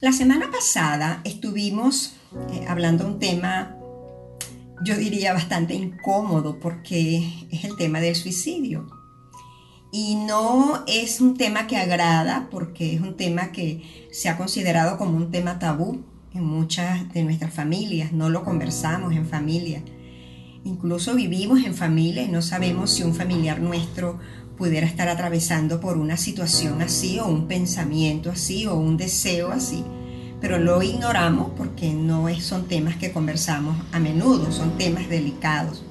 La semana pasada estuvimos eh, hablando un tema, yo diría bastante incómodo, porque es el tema del suicidio. Y no es un tema que agrada, porque es un tema que se ha considerado como un tema tabú en muchas de nuestras familias, no lo conversamos en familia. Incluso vivimos en familia y no sabemos si un familiar nuestro pudiera estar atravesando por una situación así o un pensamiento así o un deseo así, pero lo ignoramos porque no son temas que conversamos a menudo, son temas delicados.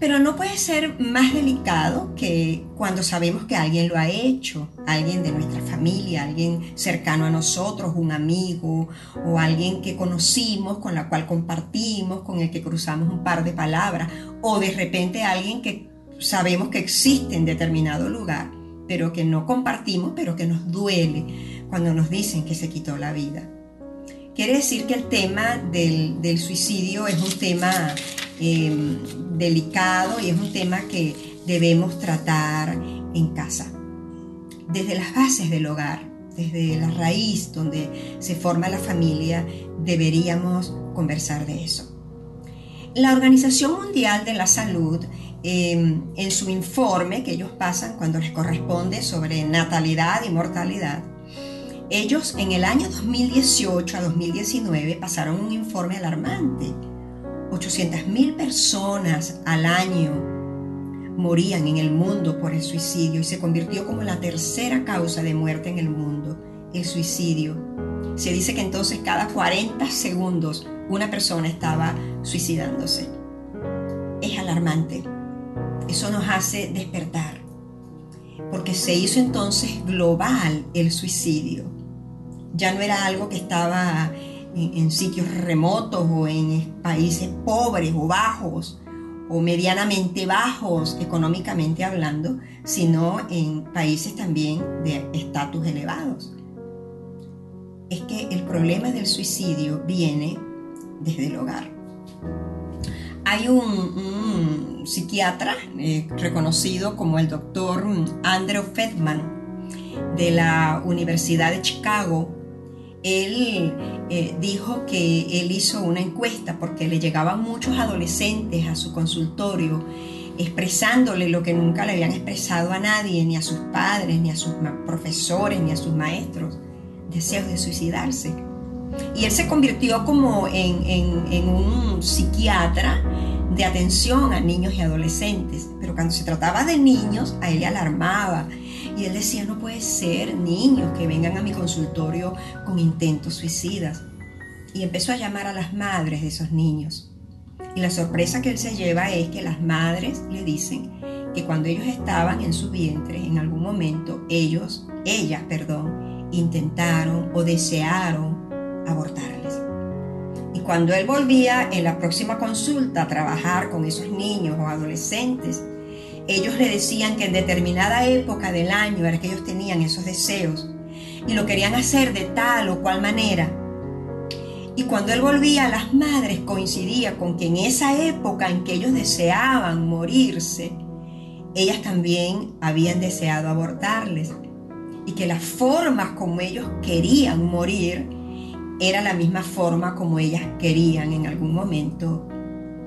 Pero no puede ser más delicado que cuando sabemos que alguien lo ha hecho, alguien de nuestra familia, alguien cercano a nosotros, un amigo o alguien que conocimos, con la cual compartimos, con el que cruzamos un par de palabras, o de repente alguien que sabemos que existe en determinado lugar, pero que no compartimos, pero que nos duele cuando nos dicen que se quitó la vida. Quiere decir que el tema del, suicidio es un tema em, delicado y es un tema que debemos tratar en casa, desde las bases del hogar, desde la raíz donde se forma la familia, deberíamos conversar de eso. La Organización Mundial de la Salud Em, en su informe que ellos pasan cuando les corresponde sobre natalidad y mortalidad, ellos en el año 2018 a 2019 pasaron un informe alarmante. 800.000 personas al año morían en el mundo por el suicidio y se convirtió como la tercera causa de muerte en el mundo, el suicidio. Se dice que entonces cada 40 segundos una persona estaba suicidándose. Es alarmante. Eso nos hace despertar, porque se hizo entonces global el suicidio. Ya no era algo que estaba en, sitios remotos o en países pobres o bajos o medianamente bajos económicamente hablando, sino en países también de estatus elevados. Es que el problema del suicidio viene desde el hogar. Hay un psiquiatra eh, reconocido como el doctor Andrew Feldman de la Universidad de Chicago. Él eh, dijo que él hizo una encuesta porque le llegaban muchos adolescentes a su consultorio expresándole lo que nunca le habían expresado a nadie, ni a sus padres, ni a sus profesores, ni a sus maestros, deseos de suicidarse. Y él se convirtió como en, en un psiquiatra de atención a niños y adolescentes, pero cuando se trataba de niños, a él le alarmaba. Y él decía, no puede ser niños que vengan a mi consultorio con intentos suicidas. Y empezó a llamar a las madres de esos niños. Y la sorpresa que él se lleva es que las madres le dicen que cuando ellos estaban en su vientre, en algún momento, ellos, ellas, perdón, intentaron o desearon abortarles cuando él volvía en la próxima consulta a trabajar con esos niños o adolescentes, ellos le decían que en determinada época del año era que ellos tenían esos deseos y lo querían hacer de tal o cual manera. Y cuando él volvía, las madres coincidía con que en esa época en que ellos deseaban morirse, ellas también habían deseado abortarles y que las formas como ellos querían morir era la misma forma como ellas querían en algún momento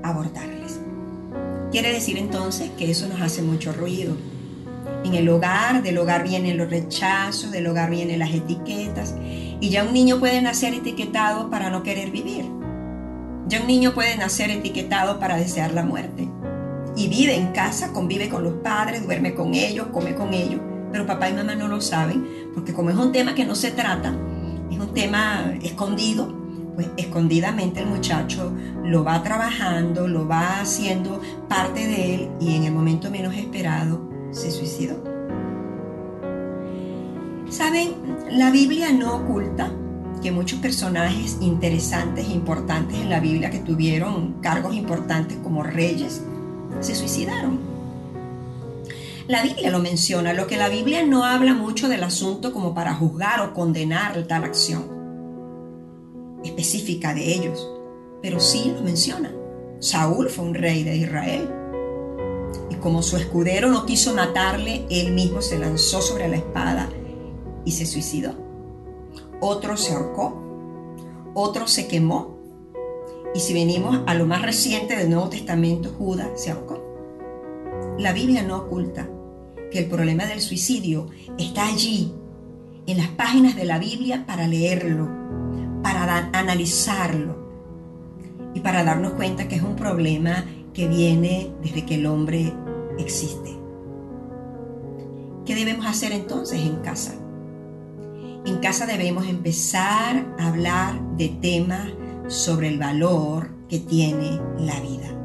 abortarles. Quiere decir entonces que eso nos hace mucho ruido. En el hogar, del hogar vienen los rechazos, del hogar vienen las etiquetas y ya un niño puede nacer etiquetado para no querer vivir. Ya un niño puede nacer etiquetado para desear la muerte. Y vive en casa, convive con los padres, duerme con ellos, come con ellos, pero papá y mamá no lo saben, porque como es un tema que no se trata, es un tema escondido, pues escondidamente el muchacho lo va trabajando, lo va haciendo parte de él y en el momento menos esperado se suicidó. Saben, la Biblia no oculta que muchos personajes interesantes e importantes en la Biblia que tuvieron cargos importantes como reyes se suicidaron. La Biblia lo menciona, lo que la Biblia no habla mucho del asunto como para juzgar o condenar tal acción específica de ellos, pero sí lo menciona. Saúl fue un rey de Israel. Y como su escudero no quiso matarle, él mismo se lanzó sobre la espada y se suicidó. otro se ahorcó, otro se quemó. Y si venimos a lo más reciente del Nuevo Testamento, Judas se ahorcó. La Biblia no oculta que el problema del suicidio está allí, en las páginas de la Biblia, para leerlo, para analizarlo y para darnos cuenta que es un problema que viene desde que el hombre existe. ¿Qué debemos hacer entonces en casa? En casa debemos empezar a hablar de temas sobre el valor que tiene la vida.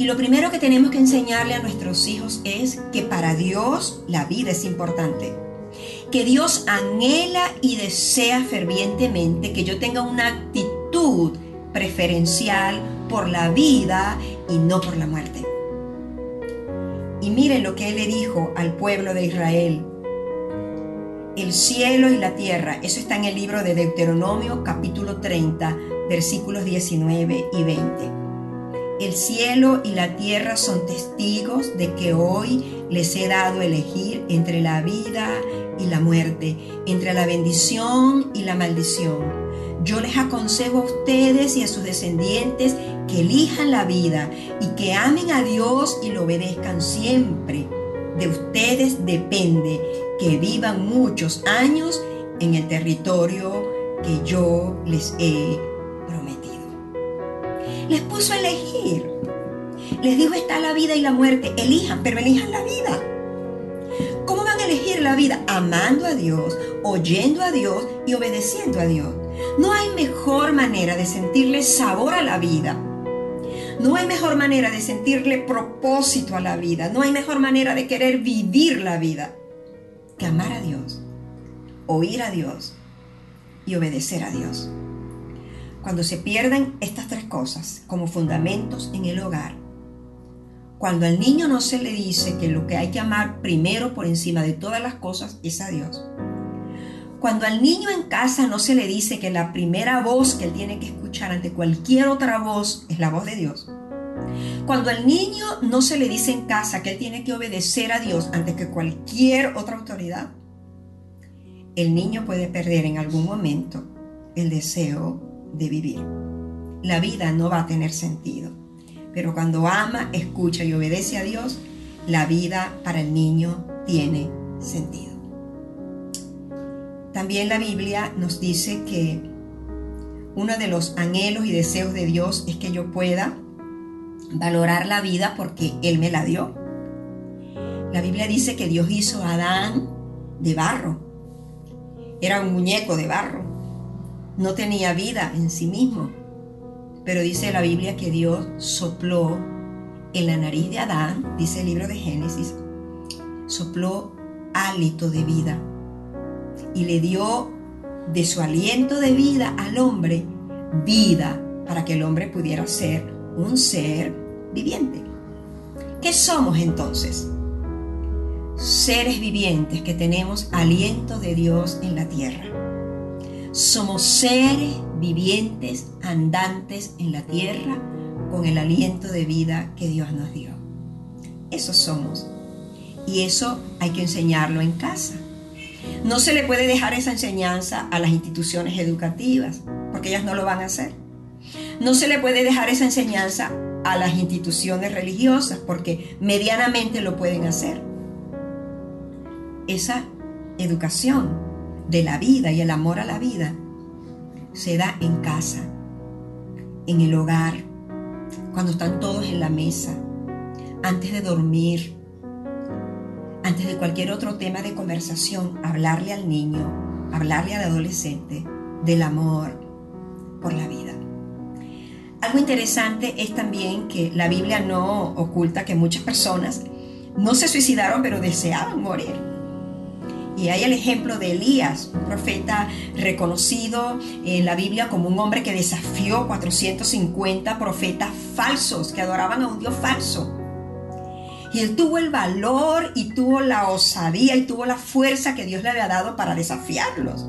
Y lo primero que tenemos que enseñarle a nuestros hijos es que para Dios la vida es importante. Que Dios anhela y desea fervientemente que yo tenga una actitud preferencial por la vida y no por la muerte. Y miren lo que él le dijo al pueblo de Israel. El cielo y la tierra, eso está en el libro de Deuteronomio capítulo 30, versículos 19 y 20. El cielo y la tierra son testigos de que hoy les he dado elegir entre la vida y la muerte, entre la bendición y la maldición. Yo les aconsejo a ustedes y a sus descendientes que elijan la vida y que amen a Dios y lo obedezcan siempre. De ustedes depende que vivan muchos años en el territorio que yo les he. Les puso a elegir. Les dijo está la vida y la muerte. Elijan, pero elijan la vida. ¿Cómo van a elegir la vida? Amando a Dios, oyendo a Dios y obedeciendo a Dios. No hay mejor manera de sentirle sabor a la vida. No hay mejor manera de sentirle propósito a la vida. No hay mejor manera de querer vivir la vida que amar a Dios, oír a Dios y obedecer a Dios. Cuando se pierden estas tres cosas como fundamentos en el hogar, cuando al niño no se le dice que lo que hay que amar primero por encima de todas las cosas es a Dios, cuando al niño en casa no se le dice que la primera voz que él tiene que escuchar ante cualquier otra voz es la voz de Dios. Cuando al niño no se le dice en casa que él tiene que obedecer a Dios antes que cualquier otra autoridad, el niño puede perder en algún momento el deseo de vivir. La vida no va a tener sentido. Pero cuando ama, escucha y obedece a Dios, la vida para el niño tiene sentido. También la Biblia nos dice que uno de los anhelos y deseos de Dios es que yo pueda valorar la vida porque Él me la dio. La Biblia dice que Dios hizo a Adán de barro. Era un muñeco de barro. No tenía vida en sí mismo. Pero dice la Biblia que Dios sopló en la nariz de Adán, dice el libro de Génesis, sopló hálito de vida y le dio de su aliento de vida al hombre vida para que el hombre pudiera ser un ser viviente. ¿Qué somos entonces? Seres vivientes que tenemos aliento de Dios en la tierra. Somos seres vivientes andantes en la tierra con el aliento de vida que Dios nos dio. Eso somos. Y eso hay que enseñarlo en casa. No se le puede dejar esa enseñanza a las instituciones educativas, porque ellas no lo van a hacer. No se le puede dejar esa enseñanza a las instituciones religiosas, porque medianamente lo pueden hacer. Esa educación de la vida y el amor a la vida se da en casa, en el hogar, cuando están todos en la mesa, antes de dormir, antes de cualquier otro tema de conversación, hablarle al niño, hablarle al adolescente del amor por la vida. Algo interesante es también que la Biblia no oculta que muchas personas no se suicidaron, pero deseaban morir. Y hay el ejemplo de Elías, un profeta reconocido en la Biblia como un hombre que desafió 450 profetas falsos que adoraban a un Dios falso. Y él tuvo el valor y tuvo la osadía y tuvo la fuerza que Dios le había dado para desafiarlos.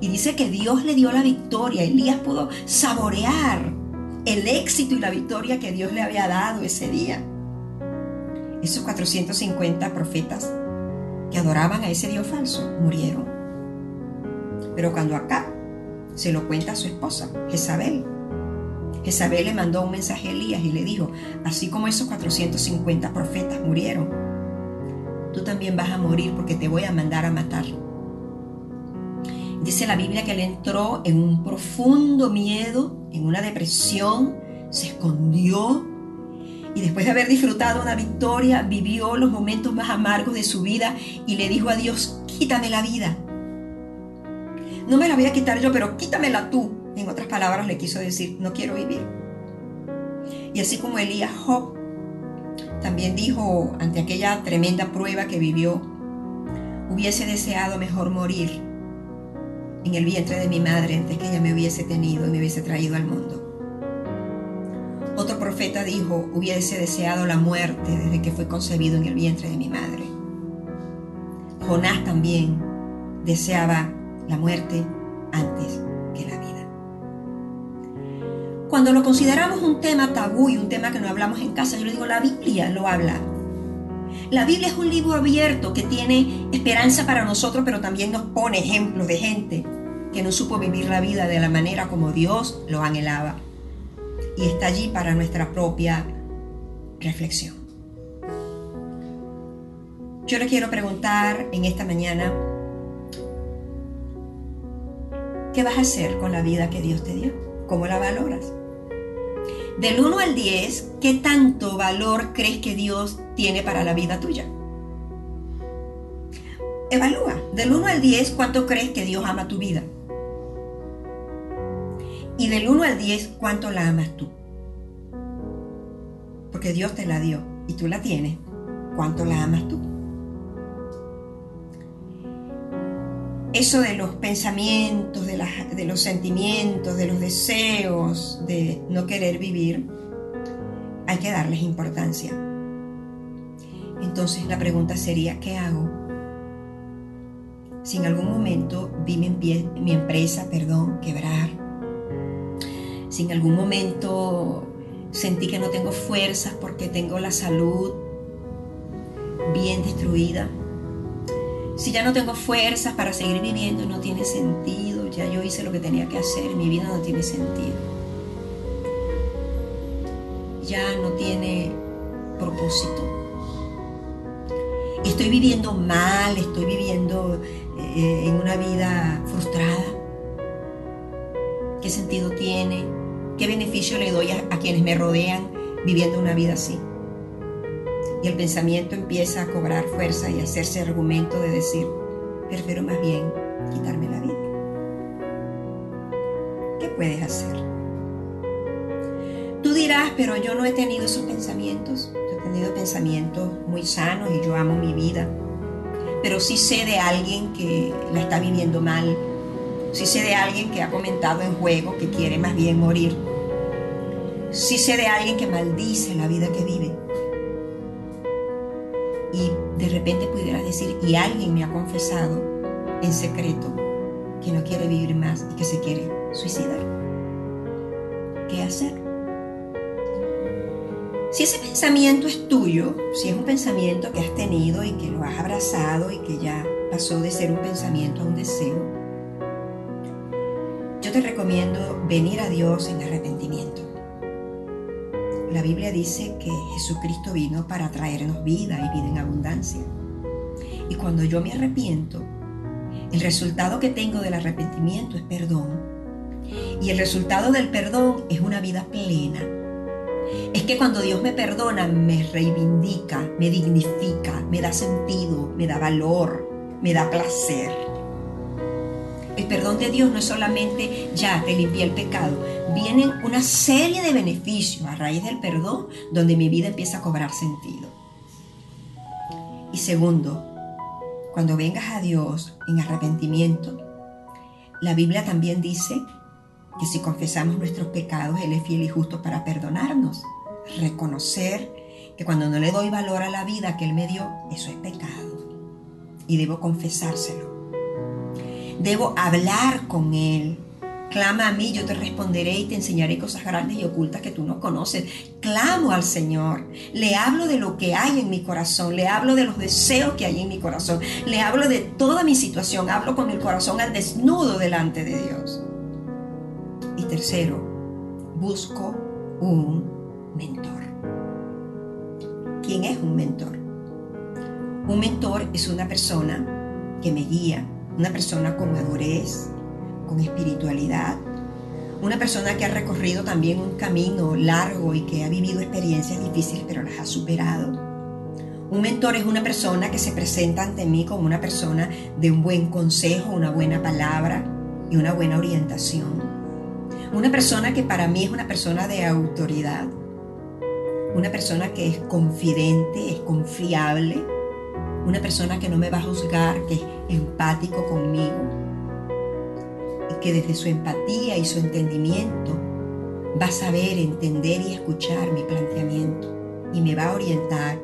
Y dice que Dios le dio la victoria. Elías pudo saborear el éxito y la victoria que Dios le había dado ese día. Esos 450 profetas que adoraban a ese Dios falso murieron. Pero cuando acá se lo cuenta a su esposa, Jezabel, Jezabel le mandó un mensaje a Elías y le dijo, así como esos 450 profetas murieron, tú también vas a morir porque te voy a mandar a matar. Dice la Biblia que él entró en un profundo miedo, en una depresión, se escondió y después de haber disfrutado una victoria, vivió los momentos más amargos de su vida y le dijo a Dios, quítame la vida. No me la voy a quitar yo, pero quítamela tú. En otras palabras le quiso decir, no quiero vivir. Y así como Elías Job también dijo ante aquella tremenda prueba que vivió, hubiese deseado mejor morir en el vientre de mi madre antes que ella me hubiese tenido y me hubiese traído al mundo. Otro profeta dijo, hubiese deseado la muerte desde que fue concebido en el vientre de mi madre. Jonás también deseaba la muerte antes que la vida. Cuando lo consideramos un tema tabú y un tema que no hablamos en casa, yo le digo, la Biblia lo habla. La Biblia es un libro abierto que tiene esperanza para nosotros, pero también nos pone ejemplos de gente que no supo vivir la vida de la manera como Dios lo anhelaba y está allí para nuestra propia reflexión. Yo le quiero preguntar en esta mañana, ¿qué vas a hacer con la vida que Dios te dio? ¿Cómo la valoras? Del 1 al 10, ¿qué tanto valor crees que Dios tiene para la vida tuya? Evalúa, del 1 al 10, ¿cuánto crees que Dios ama tu vida? Y del 1 al 10, ¿cuánto la amas tú? Porque Dios te la dio y tú la tienes. ¿Cuánto la amas tú? Eso de los pensamientos, de, de los sentimientos, de los deseos, de no querer vivir, hay que darles importancia. Entonces la pregunta sería, ¿qué hago? Si en algún momento vi mi, mi empresa, perdón, quebrar, si en algún momento sentí que no tengo fuerzas porque tengo la salud bien destruida, si ya no tengo fuerzas para seguir viviendo, no tiene sentido, ya yo hice lo que tenía que hacer, mi vida no tiene sentido. Ya no tiene propósito. Estoy viviendo mal, estoy viviendo eh, en una vida frustrada. ¿Qué sentido tiene? ¿Qué beneficio le doy a, quienes me rodean viviendo una vida así? Y el pensamiento empieza a cobrar fuerza y a hacerse argumento de decir, prefiero más bien quitarme la vida. ¿Qué puedes hacer? Tú dirás, pero yo no he tenido esos pensamientos. Yo he tenido pensamientos muy sanos y yo amo mi vida. Pero sí sé de alguien que la está viviendo mal. Sí sé de alguien que ha comentado en juego que quiere más bien morir si sé de alguien que maldice la vida que vive. Y de repente pudieras decir, y alguien me ha confesado en secreto que no quiere vivir más y que se quiere suicidar. ¿Qué hacer? Si ese pensamiento es tuyo, si es un pensamiento que has tenido y que lo has abrazado y que ya pasó de ser un pensamiento a un deseo, yo te recomiendo venir a Dios en arrepentimiento. La Biblia dice que Jesucristo vino para traernos vida y vida en abundancia. Y cuando yo me arrepiento, el resultado que tengo del arrepentimiento es perdón. Y el resultado del perdón es una vida plena. Es que cuando Dios me perdona, me reivindica, me dignifica, me da sentido, me da valor, me da placer. El perdón de Dios no es solamente ya te limpié el pecado, vienen una serie de beneficios a raíz del perdón donde mi vida empieza a cobrar sentido. Y segundo, cuando vengas a Dios en arrepentimiento, la Biblia también dice que si confesamos nuestros pecados, Él es fiel y justo para perdonarnos. Reconocer que cuando no le doy valor a la vida que Él me dio, eso es pecado. Y debo confesárselo. Debo hablar con Él Clama a mí, yo te responderé y te enseñaré cosas grandes y ocultas que tú no conoces. Clamo al Señor. Le hablo de lo que hay en mi corazón. Le hablo de los deseos que hay en mi corazón. Le hablo de toda mi situación. Hablo con el corazón al desnudo delante de Dios. Y tercero, busco un mentor. ¿Quién es un mentor? Un mentor es una persona que me guía, una persona con madurez, con espiritualidad, una persona que ha recorrido también un camino largo y que ha vivido experiencias difíciles pero las ha superado. Un mentor es una persona que se presenta ante mí como una persona de un buen consejo, una buena palabra y una buena orientación. Una persona que para mí es una persona de autoridad. Una persona que es confidente, es confiable. Una persona que no me va a juzgar, que es empático conmigo que desde su empatía y su entendimiento va a saber entender y escuchar mi planteamiento y me va a orientar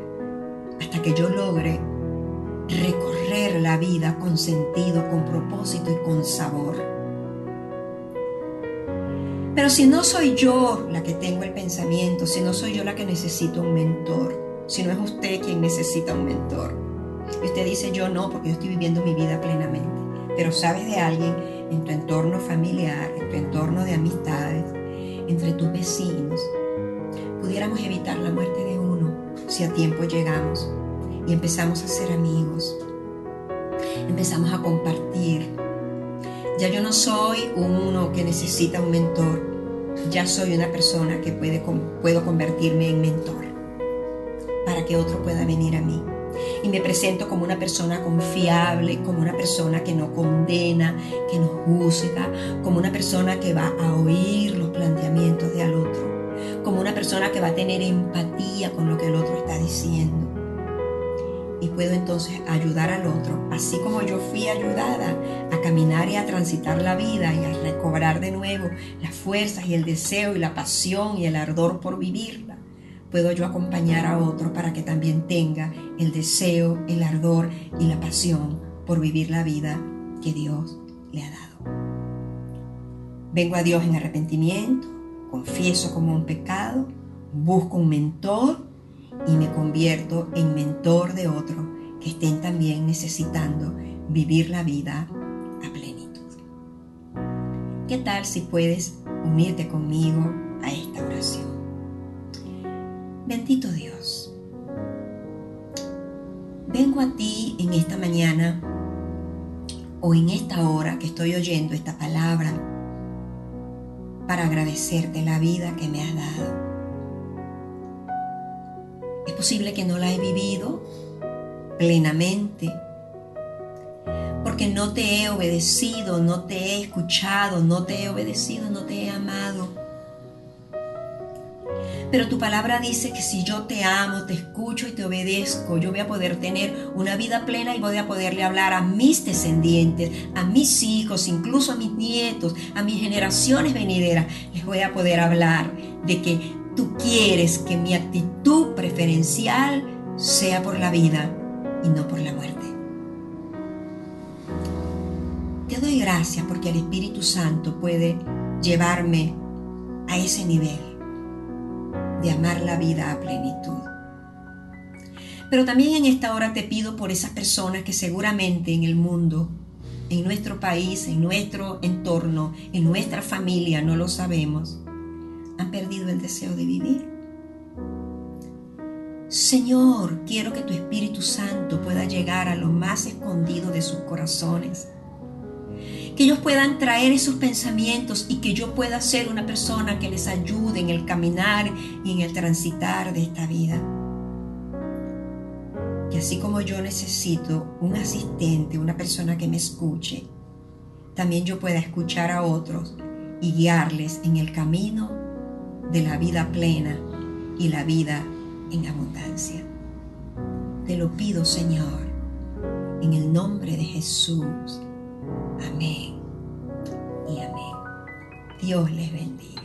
hasta que yo logre recorrer la vida con sentido, con propósito y con sabor. Pero si no soy yo la que tengo el pensamiento, si no soy yo la que necesito un mentor, si no es usted quien necesita un mentor, y usted dice yo no, porque yo estoy viviendo mi vida plenamente, pero sabes de alguien en tu entorno familiar, en tu entorno de amistades, entre tus vecinos, pudiéramos evitar la muerte de uno si a tiempo llegamos y empezamos a ser amigos, empezamos a compartir. Ya yo no soy uno que necesita un mentor, ya soy una persona que puede, puedo convertirme en mentor para que otro pueda venir a mí y me presento como una persona confiable, como una persona que no condena, que no juzga, como una persona que va a oír los planteamientos de al otro, como una persona que va a tener empatía con lo que el otro está diciendo. Y puedo entonces ayudar al otro, así como yo fui ayudada a caminar y a transitar la vida y a recobrar de nuevo las fuerzas y el deseo y la pasión y el ardor por vivirla puedo yo acompañar a otro para que también tenga el deseo, el ardor y la pasión por vivir la vida que Dios le ha dado. Vengo a Dios en arrepentimiento, confieso como un pecado, busco un mentor y me convierto en mentor de otro que estén también necesitando vivir la vida a plenitud. ¿Qué tal si puedes unirte conmigo a esta oración? Bendito Dios, vengo a ti en esta mañana o en esta hora que estoy oyendo esta palabra para agradecerte la vida que me has dado. Es posible que no la he vivido plenamente porque no te he obedecido, no te he escuchado, no te he obedecido, no te he amado pero tu palabra dice que si yo te amo, te escucho y te obedezco, yo voy a poder tener una vida plena y voy a poderle hablar a mis descendientes, a mis hijos, incluso a mis nietos, a mis generaciones venideras. Les voy a poder hablar de que tú quieres que mi actitud preferencial sea por la vida y no por la muerte. Te doy gracias porque el Espíritu Santo puede llevarme a ese nivel de amar la vida a plenitud. Pero también en esta hora te pido por esas personas que seguramente en el mundo, en nuestro país, en nuestro entorno, en nuestra familia, no lo sabemos, han perdido el deseo de vivir. Señor, quiero que tu Espíritu Santo pueda llegar a lo más escondido de sus corazones que ellos puedan traer esos pensamientos y que yo pueda ser una persona que les ayude en el caminar y en el transitar de esta vida. Que así como yo necesito un asistente, una persona que me escuche, también yo pueda escuchar a otros y guiarles en el camino de la vida plena y la vida en abundancia. Te lo pido, Señor, en el nombre de Jesús. Amén y amén. Dios les bendiga.